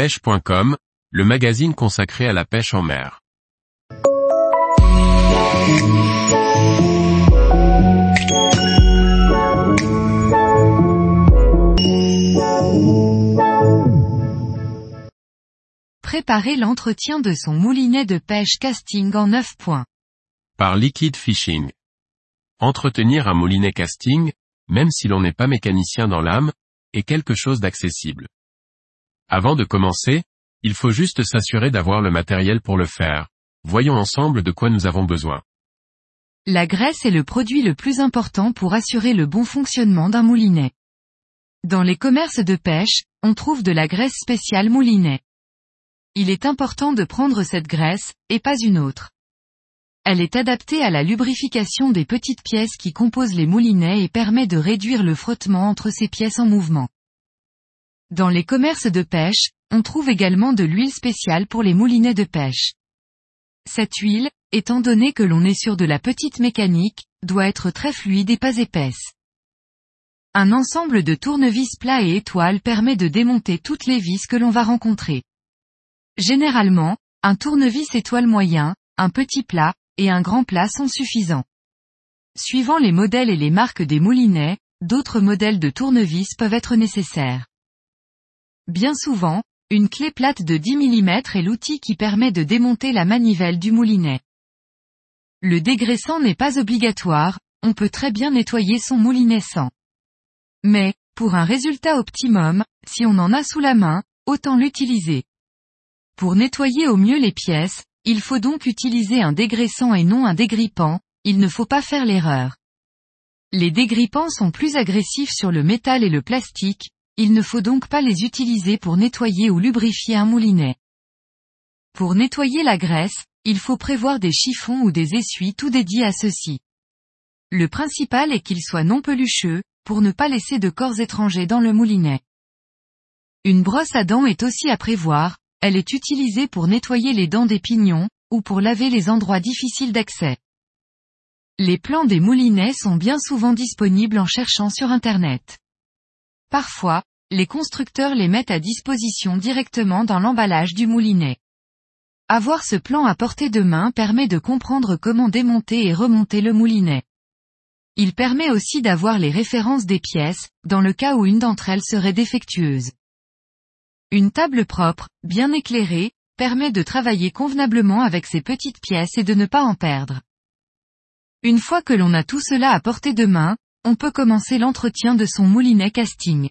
pêche.com, le magazine consacré à la pêche en mer. Préparer l'entretien de son moulinet de pêche casting en 9 points. Par Liquid Fishing. Entretenir un moulinet casting, même si l'on n'est pas mécanicien dans l'âme, est quelque chose d'accessible. Avant de commencer, il faut juste s'assurer d'avoir le matériel pour le faire. Voyons ensemble de quoi nous avons besoin. La graisse est le produit le plus important pour assurer le bon fonctionnement d'un moulinet. Dans les commerces de pêche, on trouve de la graisse spéciale moulinet. Il est important de prendre cette graisse, et pas une autre. Elle est adaptée à la lubrification des petites pièces qui composent les moulinets et permet de réduire le frottement entre ces pièces en mouvement. Dans les commerces de pêche, on trouve également de l'huile spéciale pour les moulinets de pêche. Cette huile, étant donné que l'on est sur de la petite mécanique, doit être très fluide et pas épaisse. Un ensemble de tournevis plats et étoiles permet de démonter toutes les vis que l'on va rencontrer. Généralement, un tournevis étoile moyen, un petit plat, et un grand plat sont suffisants. Suivant les modèles et les marques des moulinets, d'autres modèles de tournevis peuvent être nécessaires. Bien souvent, une clé plate de 10 mm est l'outil qui permet de démonter la manivelle du moulinet. Le dégraissant n'est pas obligatoire, on peut très bien nettoyer son moulinet sans. Mais, pour un résultat optimum, si on en a sous la main, autant l'utiliser. Pour nettoyer au mieux les pièces, il faut donc utiliser un dégraissant et non un dégrippant, il ne faut pas faire l'erreur. Les dégrippants sont plus agressifs sur le métal et le plastique, il ne faut donc pas les utiliser pour nettoyer ou lubrifier un moulinet. Pour nettoyer la graisse, il faut prévoir des chiffons ou des essuies tout dédiés à ceux-ci. Le principal est qu'ils soient non pelucheux, pour ne pas laisser de corps étrangers dans le moulinet. Une brosse à dents est aussi à prévoir, elle est utilisée pour nettoyer les dents des pignons, ou pour laver les endroits difficiles d'accès. Les plans des moulinets sont bien souvent disponibles en cherchant sur Internet. Parfois, les constructeurs les mettent à disposition directement dans l'emballage du moulinet. Avoir ce plan à portée de main permet de comprendre comment démonter et remonter le moulinet. Il permet aussi d'avoir les références des pièces, dans le cas où une d'entre elles serait défectueuse. Une table propre, bien éclairée, permet de travailler convenablement avec ces petites pièces et de ne pas en perdre. Une fois que l'on a tout cela à portée de main, on peut commencer l'entretien de son moulinet casting.